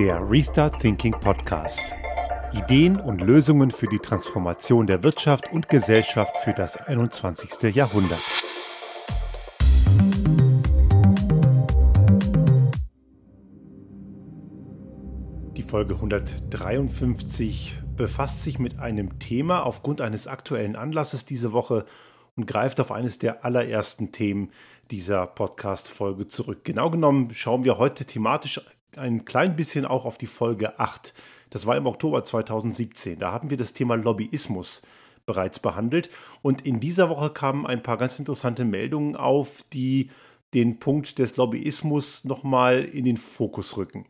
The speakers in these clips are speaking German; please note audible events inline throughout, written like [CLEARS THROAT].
Der Restart Thinking Podcast. Ideen und Lösungen für die Transformation der Wirtschaft und Gesellschaft für das 21. Jahrhundert. Die Folge 153 befasst sich mit einem Thema aufgrund eines aktuellen Anlasses diese Woche und greift auf eines der allerersten Themen dieser Podcast-Folge zurück. Genau genommen schauen wir heute thematisch ein klein bisschen auch auf die Folge 8. Das war im Oktober 2017. Da haben wir das Thema Lobbyismus bereits behandelt. Und in dieser Woche kamen ein paar ganz interessante Meldungen auf, die den Punkt des Lobbyismus nochmal in den Fokus rücken.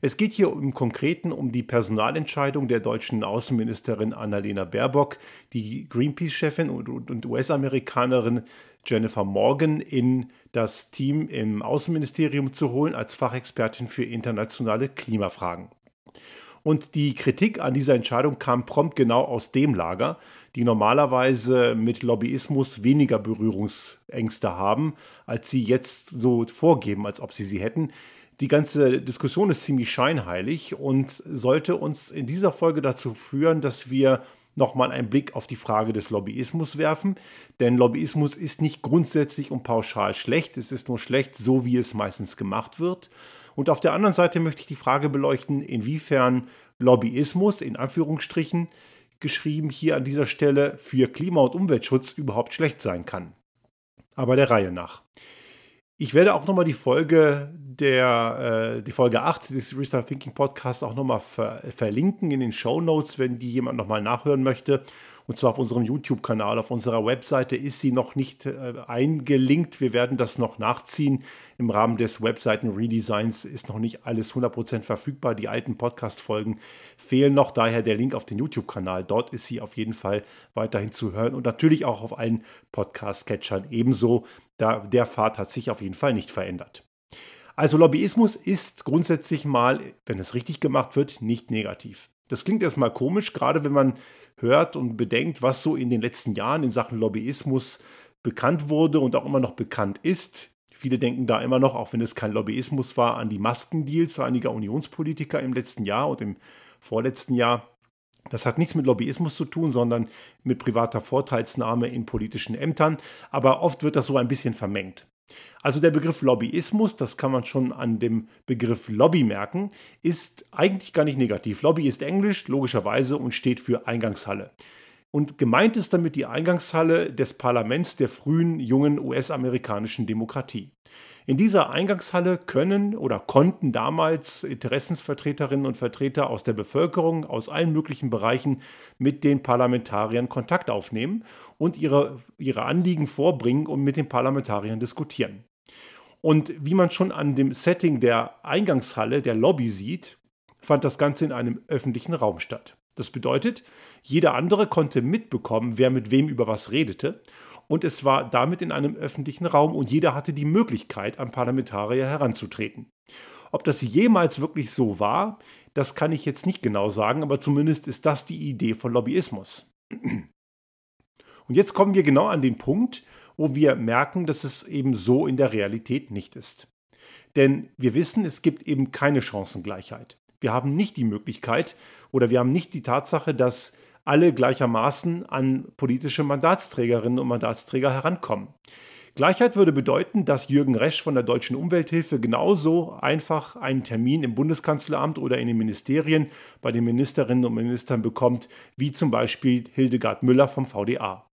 Es geht hier im Konkreten um die Personalentscheidung der deutschen Außenministerin Annalena Baerbock, die Greenpeace-Chefin und US-Amerikanerin Jennifer Morgan in das Team im Außenministerium zu holen als Fachexpertin für internationale Klimafragen. Und die Kritik an dieser Entscheidung kam prompt genau aus dem Lager, die normalerweise mit Lobbyismus weniger Berührungsängste haben, als sie jetzt so vorgeben, als ob sie sie hätten. Die ganze Diskussion ist ziemlich scheinheilig und sollte uns in dieser Folge dazu führen, dass wir nochmal einen Blick auf die Frage des Lobbyismus werfen. Denn Lobbyismus ist nicht grundsätzlich und pauschal schlecht. Es ist nur schlecht, so wie es meistens gemacht wird. Und auf der anderen Seite möchte ich die Frage beleuchten, inwiefern Lobbyismus in Anführungsstrichen geschrieben hier an dieser Stelle für Klima- und Umweltschutz überhaupt schlecht sein kann. Aber der Reihe nach. Ich werde auch nochmal die Folge der, äh, die Folge 8 des Restart Thinking Podcasts auch nochmal ver verlinken in den Show Notes, wenn die jemand nochmal nachhören möchte. Und zwar auf unserem YouTube-Kanal. Auf unserer Webseite ist sie noch nicht äh, eingelinkt. Wir werden das noch nachziehen. Im Rahmen des Webseiten-Redesigns ist noch nicht alles 100% verfügbar. Die alten Podcast-Folgen fehlen noch. Daher der Link auf den YouTube-Kanal. Dort ist sie auf jeden Fall weiterhin zu hören. Und natürlich auch auf allen Podcast-Catchern ebenso. Da, der Pfad hat sich auf jeden Fall nicht verändert. Also Lobbyismus ist grundsätzlich mal, wenn es richtig gemacht wird, nicht negativ. Das klingt erstmal komisch, gerade wenn man hört und bedenkt, was so in den letzten Jahren in Sachen Lobbyismus bekannt wurde und auch immer noch bekannt ist. Viele denken da immer noch, auch wenn es kein Lobbyismus war, an die Maskendeals einiger Unionspolitiker im letzten Jahr und im vorletzten Jahr. Das hat nichts mit Lobbyismus zu tun, sondern mit privater Vorteilsnahme in politischen Ämtern. Aber oft wird das so ein bisschen vermengt. Also der Begriff Lobbyismus, das kann man schon an dem Begriff Lobby merken, ist eigentlich gar nicht negativ. Lobby ist Englisch, logischerweise, und steht für Eingangshalle. Und gemeint ist damit die Eingangshalle des Parlaments der frühen, jungen US-amerikanischen Demokratie. In dieser Eingangshalle können oder konnten damals Interessensvertreterinnen und Vertreter aus der Bevölkerung aus allen möglichen Bereichen mit den Parlamentariern Kontakt aufnehmen und ihre, ihre Anliegen vorbringen und mit den Parlamentariern diskutieren. Und wie man schon an dem Setting der Eingangshalle, der Lobby sieht, fand das Ganze in einem öffentlichen Raum statt. Das bedeutet, jeder andere konnte mitbekommen, wer mit wem über was redete und es war damit in einem öffentlichen Raum und jeder hatte die Möglichkeit, an Parlamentarier heranzutreten. Ob das jemals wirklich so war, das kann ich jetzt nicht genau sagen, aber zumindest ist das die Idee von Lobbyismus. [CLEARS THROAT] Und jetzt kommen wir genau an den Punkt, wo wir merken, dass es eben so in der Realität nicht ist. Denn wir wissen, es gibt eben keine Chancengleichheit. Wir haben nicht die Möglichkeit oder wir haben nicht die Tatsache, dass alle gleichermaßen an politische Mandatsträgerinnen und Mandatsträger herankommen. Gleichheit würde bedeuten, dass Jürgen Resch von der Deutschen Umwelthilfe genauso einfach einen Termin im Bundeskanzleramt oder in den Ministerien bei den Ministerinnen und Ministern bekommt, wie zum Beispiel Hildegard Müller vom VDA.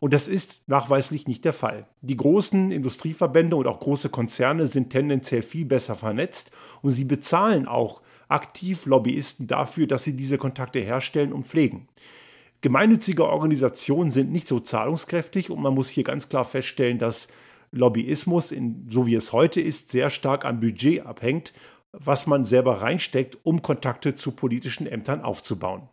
Und das ist nachweislich nicht der Fall. Die großen Industrieverbände und auch große Konzerne sind tendenziell viel besser vernetzt und sie bezahlen auch aktiv Lobbyisten dafür, dass sie diese Kontakte herstellen und pflegen. Gemeinnützige Organisationen sind nicht so zahlungskräftig und man muss hier ganz klar feststellen, dass Lobbyismus, in, so wie es heute ist, sehr stark am Budget abhängt, was man selber reinsteckt, um Kontakte zu politischen Ämtern aufzubauen.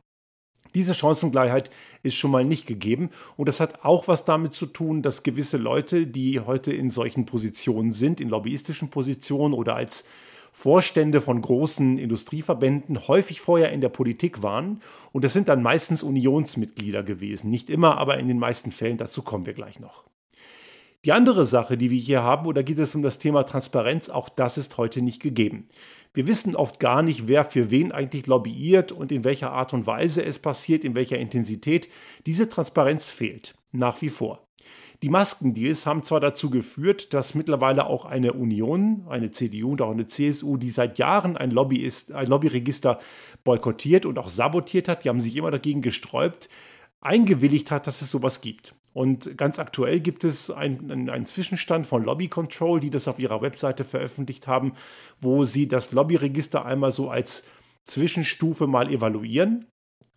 Diese Chancengleichheit ist schon mal nicht gegeben und das hat auch was damit zu tun, dass gewisse Leute, die heute in solchen Positionen sind, in lobbyistischen Positionen oder als Vorstände von großen Industrieverbänden häufig vorher in der Politik waren und das sind dann meistens Unionsmitglieder gewesen. Nicht immer, aber in den meisten Fällen, dazu kommen wir gleich noch. Die andere Sache, die wir hier haben, oder geht es um das Thema Transparenz, auch das ist heute nicht gegeben. Wir wissen oft gar nicht, wer für wen eigentlich lobbyiert und in welcher Art und Weise es passiert, in welcher Intensität. Diese Transparenz fehlt nach wie vor. Die Maskendeals haben zwar dazu geführt, dass mittlerweile auch eine Union, eine CDU und auch eine CSU, die seit Jahren ein, Lobbyist, ein Lobbyregister boykottiert und auch sabotiert hat, die haben sich immer dagegen gesträubt, eingewilligt hat, dass es sowas gibt. Und ganz aktuell gibt es einen, einen Zwischenstand von Lobby Control, die das auf ihrer Webseite veröffentlicht haben, wo sie das Lobbyregister einmal so als Zwischenstufe mal evaluieren.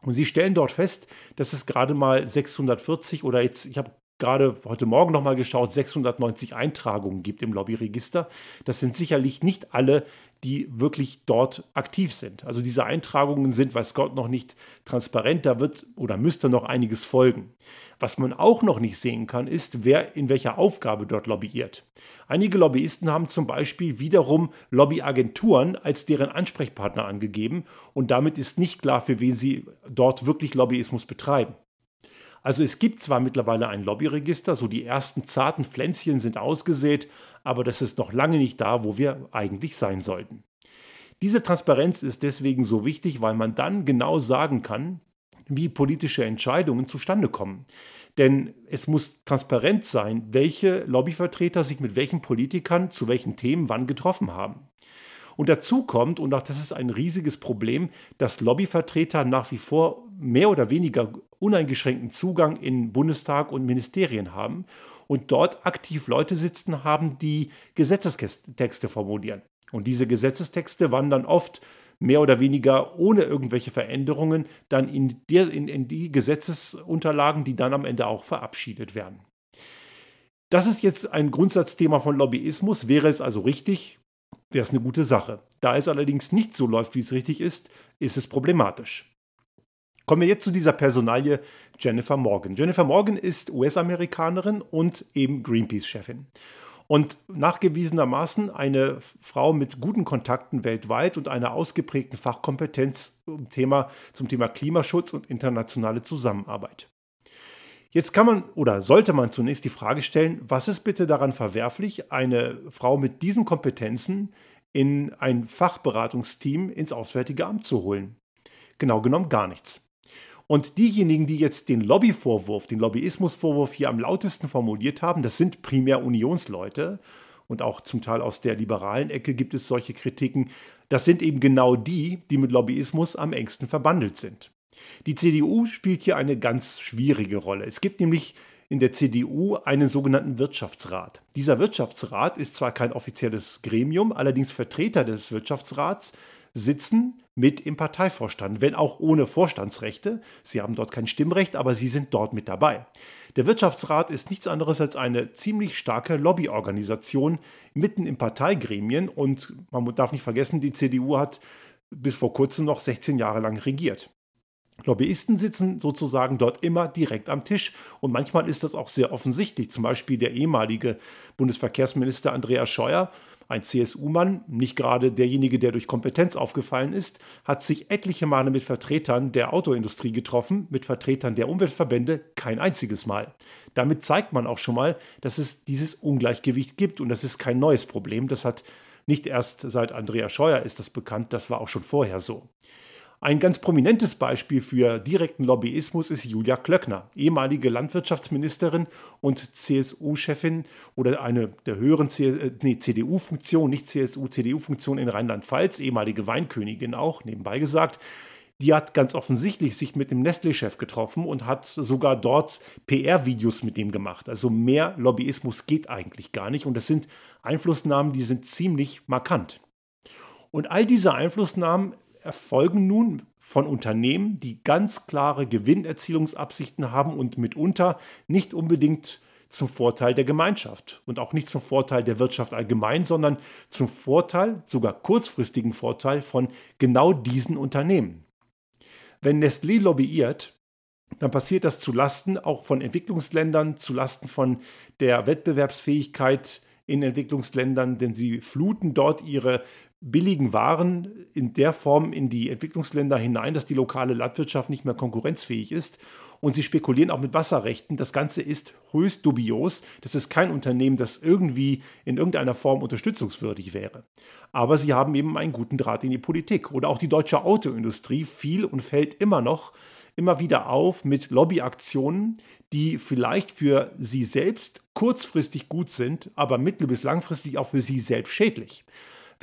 Und sie stellen dort fest, dass es gerade mal 640 oder jetzt, ich habe gerade heute Morgen nochmal geschaut, 690 Eintragungen gibt im Lobbyregister. Das sind sicherlich nicht alle, die wirklich dort aktiv sind. Also diese Eintragungen sind, weiß Gott, noch nicht transparent. Da wird oder müsste noch einiges folgen. Was man auch noch nicht sehen kann, ist, wer in welcher Aufgabe dort lobbyiert. Einige Lobbyisten haben zum Beispiel wiederum Lobbyagenturen als deren Ansprechpartner angegeben und damit ist nicht klar, für wen sie dort wirklich Lobbyismus betreiben. Also es gibt zwar mittlerweile ein Lobbyregister, so die ersten zarten Pflänzchen sind ausgesät, aber das ist noch lange nicht da, wo wir eigentlich sein sollten. Diese Transparenz ist deswegen so wichtig, weil man dann genau sagen kann, wie politische Entscheidungen zustande kommen. Denn es muss transparent sein, welche Lobbyvertreter sich mit welchen Politikern zu welchen Themen wann getroffen haben. Und dazu kommt, und auch das ist ein riesiges Problem, dass Lobbyvertreter nach wie vor mehr oder weniger uneingeschränkten Zugang in Bundestag und Ministerien haben und dort aktiv Leute sitzen haben, die Gesetzestexte formulieren. Und diese Gesetzestexte wandern oft mehr oder weniger ohne irgendwelche Veränderungen dann in, der, in, in die Gesetzesunterlagen, die dann am Ende auch verabschiedet werden. Das ist jetzt ein Grundsatzthema von Lobbyismus. Wäre es also richtig, wäre es eine gute Sache. Da es allerdings nicht so läuft, wie es richtig ist, ist es problematisch. Kommen wir jetzt zu dieser Personalie Jennifer Morgan. Jennifer Morgan ist US-Amerikanerin und eben Greenpeace-Chefin. Und nachgewiesenermaßen eine Frau mit guten Kontakten weltweit und einer ausgeprägten Fachkompetenz zum Thema, zum Thema Klimaschutz und internationale Zusammenarbeit. Jetzt kann man oder sollte man zunächst die Frage stellen, was ist bitte daran verwerflich, eine Frau mit diesen Kompetenzen in ein Fachberatungsteam ins Auswärtige Amt zu holen? Genau genommen gar nichts. Und diejenigen, die jetzt den Lobbyvorwurf, den Lobbyismusvorwurf hier am lautesten formuliert haben, das sind primär Unionsleute. Und auch zum Teil aus der liberalen Ecke gibt es solche Kritiken. Das sind eben genau die, die mit Lobbyismus am engsten verbandelt sind. Die CDU spielt hier eine ganz schwierige Rolle. Es gibt nämlich in der CDU einen sogenannten Wirtschaftsrat. Dieser Wirtschaftsrat ist zwar kein offizielles Gremium, allerdings Vertreter des Wirtschaftsrats sitzen mit im Parteivorstand, wenn auch ohne Vorstandsrechte. Sie haben dort kein Stimmrecht, aber sie sind dort mit dabei. Der Wirtschaftsrat ist nichts anderes als eine ziemlich starke Lobbyorganisation mitten im Parteigremien und man darf nicht vergessen, die CDU hat bis vor kurzem noch 16 Jahre lang regiert. Lobbyisten sitzen sozusagen dort immer direkt am Tisch und manchmal ist das auch sehr offensichtlich. Zum Beispiel der ehemalige Bundesverkehrsminister Andreas Scheuer ein CSU-Mann, nicht gerade derjenige, der durch Kompetenz aufgefallen ist, hat sich etliche Male mit Vertretern der Autoindustrie getroffen, mit Vertretern der Umweltverbände kein einziges Mal. Damit zeigt man auch schon mal, dass es dieses Ungleichgewicht gibt und das ist kein neues Problem. Das hat nicht erst seit Andrea Scheuer ist das bekannt, das war auch schon vorher so. Ein ganz prominentes Beispiel für direkten Lobbyismus ist Julia Klöckner, ehemalige Landwirtschaftsministerin und CSU-Chefin oder eine der höheren äh, nee, CDU-Funktion, nicht CSU, CDU-Funktion in Rheinland-Pfalz, ehemalige Weinkönigin auch, nebenbei gesagt. Die hat ganz offensichtlich sich mit dem Nestlé-Chef getroffen und hat sogar dort PR-Videos mit dem gemacht. Also mehr Lobbyismus geht eigentlich gar nicht. Und das sind Einflussnahmen, die sind ziemlich markant. Und all diese Einflussnahmen erfolgen nun von Unternehmen, die ganz klare Gewinnerzielungsabsichten haben und mitunter nicht unbedingt zum Vorteil der Gemeinschaft und auch nicht zum Vorteil der Wirtschaft allgemein, sondern zum Vorteil, sogar kurzfristigen Vorteil von genau diesen Unternehmen. Wenn Nestlé lobbyiert, dann passiert das zu Lasten auch von Entwicklungsländern, zu Lasten von der Wettbewerbsfähigkeit in Entwicklungsländern, denn sie fluten dort ihre billigen Waren in der Form in die Entwicklungsländer hinein, dass die lokale Landwirtschaft nicht mehr konkurrenzfähig ist. Und sie spekulieren auch mit Wasserrechten. Das Ganze ist höchst dubios. Das ist kein Unternehmen, das irgendwie in irgendeiner Form unterstützungswürdig wäre. Aber sie haben eben einen guten Draht in die Politik. Oder auch die deutsche Autoindustrie fiel und fällt immer noch immer wieder auf mit Lobbyaktionen, die vielleicht für sie selbst kurzfristig gut sind, aber mittel- bis langfristig auch für sie selbst schädlich.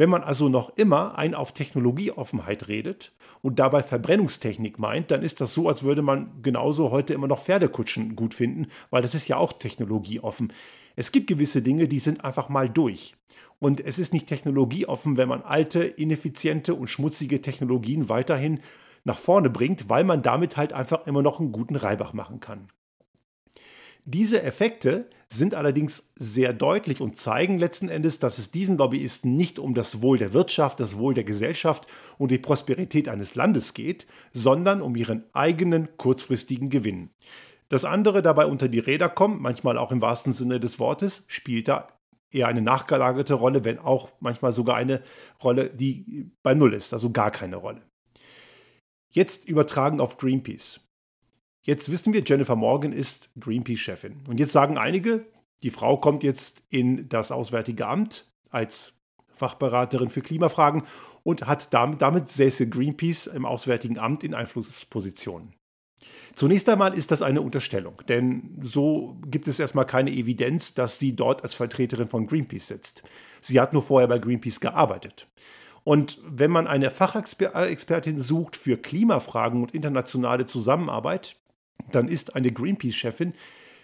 Wenn man also noch immer ein auf Technologieoffenheit redet und dabei Verbrennungstechnik meint, dann ist das so, als würde man genauso heute immer noch Pferdekutschen gut finden, weil das ist ja auch technologieoffen. Es gibt gewisse Dinge, die sind einfach mal durch. Und es ist nicht technologieoffen, wenn man alte, ineffiziente und schmutzige Technologien weiterhin nach vorne bringt, weil man damit halt einfach immer noch einen guten Reibach machen kann. Diese Effekte sind allerdings sehr deutlich und zeigen letzten Endes, dass es diesen Lobbyisten nicht um das Wohl der Wirtschaft, das Wohl der Gesellschaft und die Prosperität eines Landes geht, sondern um ihren eigenen kurzfristigen Gewinn. Dass andere dabei unter die Räder kommen, manchmal auch im wahrsten Sinne des Wortes, spielt da eher eine nachgelagerte Rolle, wenn auch manchmal sogar eine Rolle, die bei Null ist, also gar keine Rolle. Jetzt übertragen auf Greenpeace. Jetzt wissen wir, Jennifer Morgan ist Greenpeace-Chefin. Und jetzt sagen einige, die Frau kommt jetzt in das Auswärtige Amt als Fachberaterin für Klimafragen und hat damit, damit säße Greenpeace im Auswärtigen Amt in Einflusspositionen. Zunächst einmal ist das eine Unterstellung, denn so gibt es erstmal keine Evidenz, dass sie dort als Vertreterin von Greenpeace sitzt. Sie hat nur vorher bei Greenpeace gearbeitet. Und wenn man eine Fachexpertin sucht für Klimafragen und internationale Zusammenarbeit, dann ist eine Greenpeace-Chefin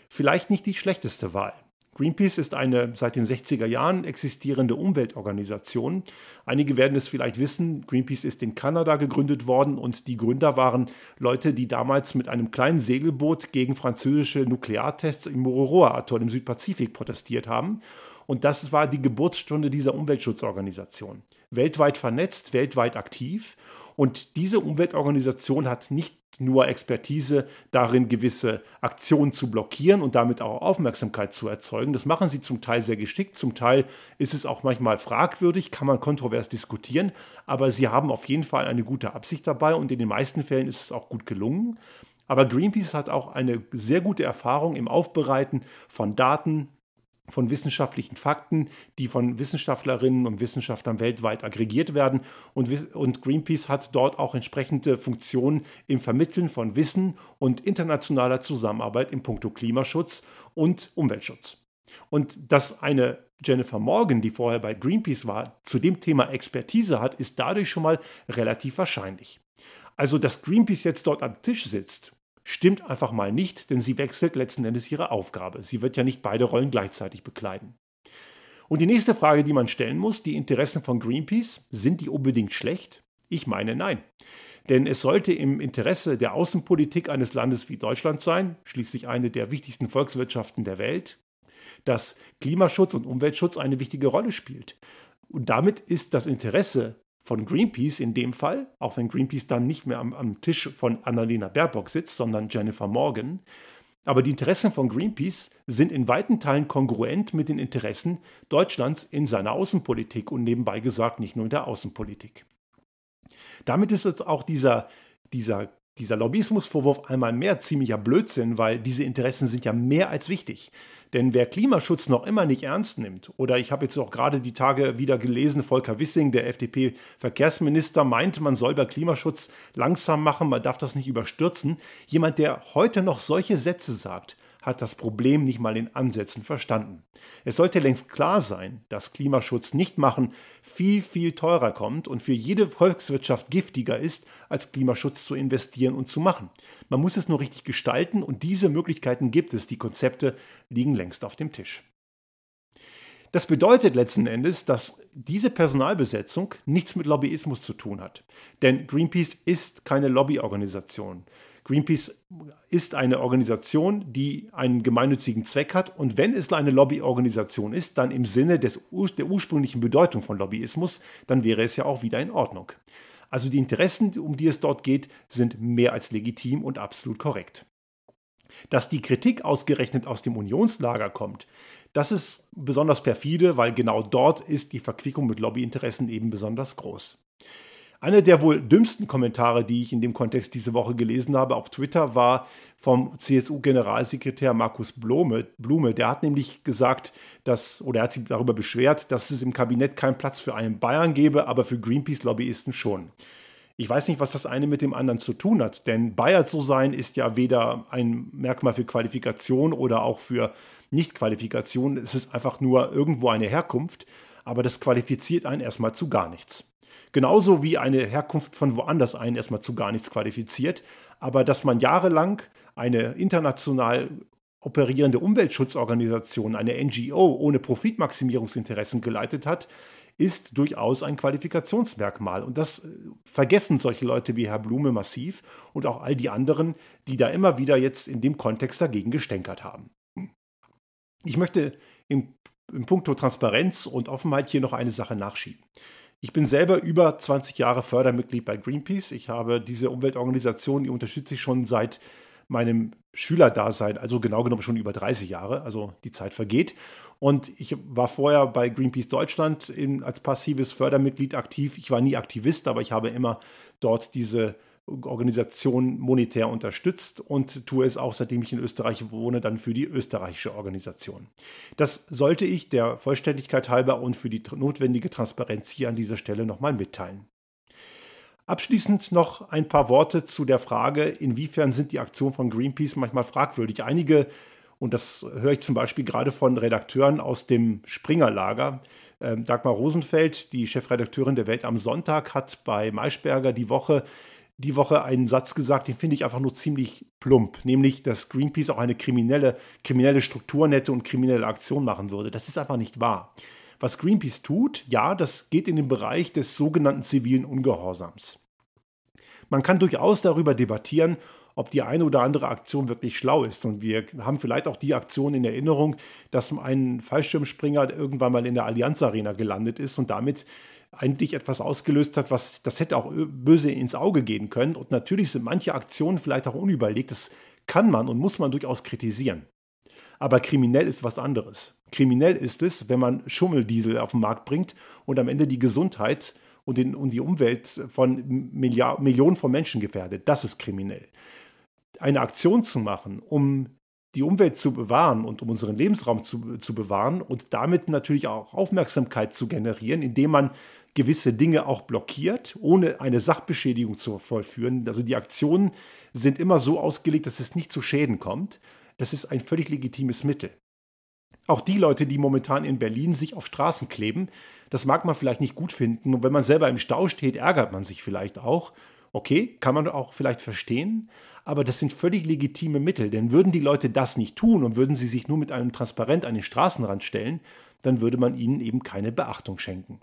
vielleicht nicht die schlechteste Wahl. Greenpeace ist eine seit den 60er Jahren existierende Umweltorganisation. Einige werden es vielleicht wissen, Greenpeace ist in Kanada gegründet worden und die Gründer waren Leute, die damals mit einem kleinen Segelboot gegen französische Nukleartests im Mururoa-Atoll im Südpazifik protestiert haben. Und das war die Geburtsstunde dieser Umweltschutzorganisation. Weltweit vernetzt, weltweit aktiv. Und diese Umweltorganisation hat nicht nur Expertise darin, gewisse Aktionen zu blockieren und damit auch Aufmerksamkeit zu erzeugen. Das machen sie zum Teil sehr geschickt, zum Teil ist es auch manchmal fragwürdig, kann man kontrovers diskutieren, aber sie haben auf jeden Fall eine gute Absicht dabei und in den meisten Fällen ist es auch gut gelungen. Aber Greenpeace hat auch eine sehr gute Erfahrung im Aufbereiten von Daten, von wissenschaftlichen Fakten, die von Wissenschaftlerinnen und Wissenschaftlern weltweit aggregiert werden. Und, und, Greenpeace hat dort auch entsprechende Funktionen im Vermitteln von Wissen und internationaler Zusammenarbeit im Punkto Klimaschutz und Umweltschutz. Und dass eine Jennifer Morgan, die vorher bei Greenpeace war, zu dem Thema Expertise hat, ist dadurch schon mal relativ wahrscheinlich. Also, dass Greenpeace jetzt dort am Tisch sitzt stimmt einfach mal nicht, denn sie wechselt letzten Endes ihre Aufgabe. Sie wird ja nicht beide Rollen gleichzeitig bekleiden. Und die nächste Frage, die man stellen muss, die Interessen von Greenpeace, sind die unbedingt schlecht? Ich meine nein. Denn es sollte im Interesse der Außenpolitik eines Landes wie Deutschland sein, schließlich eine der wichtigsten Volkswirtschaften der Welt, dass Klimaschutz und Umweltschutz eine wichtige Rolle spielt. Und damit ist das Interesse von Greenpeace in dem Fall, auch wenn Greenpeace dann nicht mehr am, am Tisch von Annalena Baerbock sitzt, sondern Jennifer Morgan. Aber die Interessen von Greenpeace sind in weiten Teilen kongruent mit den Interessen Deutschlands in seiner Außenpolitik und nebenbei gesagt nicht nur in der Außenpolitik. Damit ist es auch dieser, dieser dieser Lobbyismusvorwurf einmal mehr ziemlicher Blödsinn, weil diese Interessen sind ja mehr als wichtig. Denn wer Klimaschutz noch immer nicht ernst nimmt, oder ich habe jetzt auch gerade die Tage wieder gelesen, Volker Wissing, der FDP-Verkehrsminister, meint, man soll bei Klimaschutz langsam machen, man darf das nicht überstürzen. Jemand, der heute noch solche Sätze sagt, hat das Problem nicht mal in Ansätzen verstanden. Es sollte längst klar sein, dass Klimaschutz nicht machen viel, viel teurer kommt und für jede Volkswirtschaft giftiger ist, als Klimaschutz zu investieren und zu machen. Man muss es nur richtig gestalten und diese Möglichkeiten gibt es. Die Konzepte liegen längst auf dem Tisch. Das bedeutet letzten Endes, dass diese Personalbesetzung nichts mit Lobbyismus zu tun hat. Denn Greenpeace ist keine Lobbyorganisation. Greenpeace ist eine Organisation, die einen gemeinnützigen Zweck hat. Und wenn es eine Lobbyorganisation ist, dann im Sinne des, der ursprünglichen Bedeutung von Lobbyismus, dann wäre es ja auch wieder in Ordnung. Also die Interessen, um die es dort geht, sind mehr als legitim und absolut korrekt. Dass die Kritik ausgerechnet aus dem Unionslager kommt, Das ist besonders perfide, weil genau dort ist die Verquickung mit Lobbyinteressen eben besonders groß. Einer der wohl dümmsten Kommentare, die ich in dem Kontext diese Woche gelesen habe auf Twitter, war vom CSU-Generalsekretär Markus Blume. Blume. Der hat nämlich gesagt, dass, oder er hat sich darüber beschwert, dass es im Kabinett keinen Platz für einen Bayern gäbe, aber für Greenpeace-Lobbyisten schon. Ich weiß nicht, was das eine mit dem anderen zu tun hat, denn Bayer zu sein ist ja weder ein Merkmal für Qualifikation oder auch für Nichtqualifikation. Es ist einfach nur irgendwo eine Herkunft, aber das qualifiziert einen erstmal zu gar nichts. Genauso wie eine Herkunft von woanders einen erstmal zu gar nichts qualifiziert. Aber dass man jahrelang eine international operierende Umweltschutzorganisation, eine NGO ohne Profitmaximierungsinteressen geleitet hat, ist durchaus ein Qualifikationsmerkmal. Und das äh, vergessen solche Leute wie Herr Blume massiv und auch all die anderen, die da immer wieder jetzt in dem Kontext dagegen gestänkert haben. Ich möchte im, im Punkto Transparenz und Offenheit hier noch eine Sache nachschieben. Ich bin selber über 20 Jahre Fördermitglied bei Greenpeace. Ich habe diese Umweltorganisation, die unterstütze ich schon seit meinem Schülerdasein, also genau genommen schon über 30 Jahre, also die Zeit vergeht. Und ich war vorher bei Greenpeace Deutschland in, als passives Fördermitglied aktiv. Ich war nie Aktivist, aber ich habe immer dort diese Organisation monetär unterstützt und tue es auch, seitdem ich in Österreich wohne, dann für die österreichische Organisation. Das sollte ich der Vollständigkeit halber und für die notwendige Transparenz hier an dieser Stelle nochmal mitteilen. Abschließend noch ein paar Worte zu der Frage, inwiefern sind die Aktionen von Greenpeace manchmal fragwürdig. Einige, und das höre ich zum Beispiel gerade von Redakteuren aus dem Springer-Lager, äh, Dagmar Rosenfeld, die Chefredakteurin der Welt am Sonntag, hat bei Maischberger die Woche die Woche einen Satz gesagt, den finde ich einfach nur ziemlich plump, nämlich, dass Greenpeace auch eine kriminelle, kriminelle Strukturen und kriminelle Aktion machen würde. Das ist einfach nicht wahr. Was Greenpeace tut, ja, das geht in den Bereich des sogenannten zivilen Ungehorsams. Man kann durchaus darüber debattieren, ob die eine oder andere Aktion wirklich schlau ist. Und wir haben vielleicht auch die Aktion in Erinnerung, dass ein Fallschirmspringer irgendwann mal in der Allianz Arena gelandet ist und damit eigentlich etwas ausgelöst hat, was das hätte auch böse ins Auge gehen können. Und natürlich sind manche Aktionen vielleicht auch unüberlegt. Das kann man und muss man durchaus kritisieren. Aber kriminell ist was anderes. Kriminell ist es, wenn man Schummeldiesel auf den Markt bringt und am Ende die Gesundheit und, den, und die Umwelt von Milliard, Millionen von Menschen gefährdet. Das ist kriminell. Eine Aktion zu machen, um die Umwelt zu bewahren und um unseren Lebensraum zu, zu bewahren und damit natürlich auch Aufmerksamkeit zu generieren, indem man gewisse Dinge auch blockiert, ohne eine Sachbeschädigung zu vollführen. Also die Aktionen sind immer so ausgelegt, dass es nicht zu Schäden kommt. Das ist ein völlig legitimes Mittel. Auch die Leute, die momentan in Berlin sich auf Straßen kleben, das mag man vielleicht nicht gut finden. Und wenn man selber im Stau steht, ärgert man sich vielleicht auch. Okay, kann man auch vielleicht verstehen, aber das sind völlig legitime Mittel, denn würden die Leute das nicht tun und würden sie sich nur mit einem Transparent an den Straßenrand stellen, dann würde man ihnen eben keine Beachtung schenken.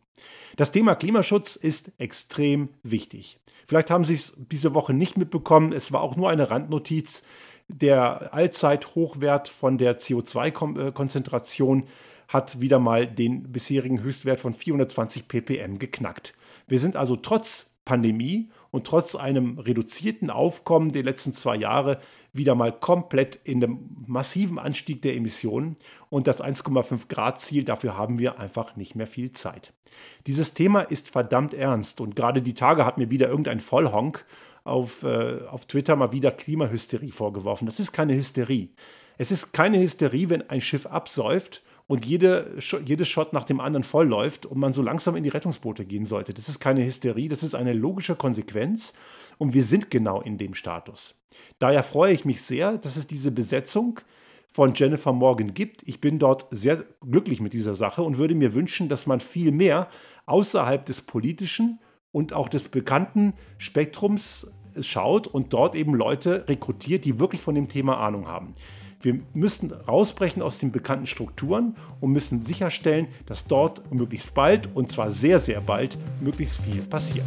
Das Thema Klimaschutz ist extrem wichtig. Vielleicht haben Sie es diese Woche nicht mitbekommen, es war auch nur eine Randnotiz. Der Allzeithochwert von der CO2-Konzentration hat wieder mal den bisherigen Höchstwert von 420 ppm geknackt. Wir sind also trotz Pandemie und trotz einem reduzierten Aufkommen der letzten zwei Jahre wieder mal komplett in dem massiven Anstieg der Emissionen und das 1,5 Grad Ziel, dafür haben wir einfach nicht mehr viel Zeit. Dieses Thema ist verdammt ernst und gerade die Tage hat mir wieder irgendein Vollhonk auf, äh, auf Twitter mal wieder Klimahysterie vorgeworfen. Das ist keine Hysterie. Es ist keine Hysterie, wenn ein Schiff absäuft und jede, jedes Shot nach dem anderen vollläuft und man so langsam in die Rettungsboote gehen sollte. Das ist keine Hysterie, das ist eine logische Konsequenz und wir sind genau in dem Status. Daher freue ich mich sehr, dass es diese Besetzung von Jennifer Morgan gibt. Ich bin dort sehr glücklich mit dieser Sache und würde mir wünschen, dass man viel mehr außerhalb des politischen und auch des bekannten Spektrums schaut und dort eben Leute rekrutiert, die wirklich von dem Thema Ahnung haben. Wir müssen rausbrechen aus den bekannten Strukturen und müssen sicherstellen, dass dort möglichst bald, und zwar sehr, sehr bald, möglichst viel passiert.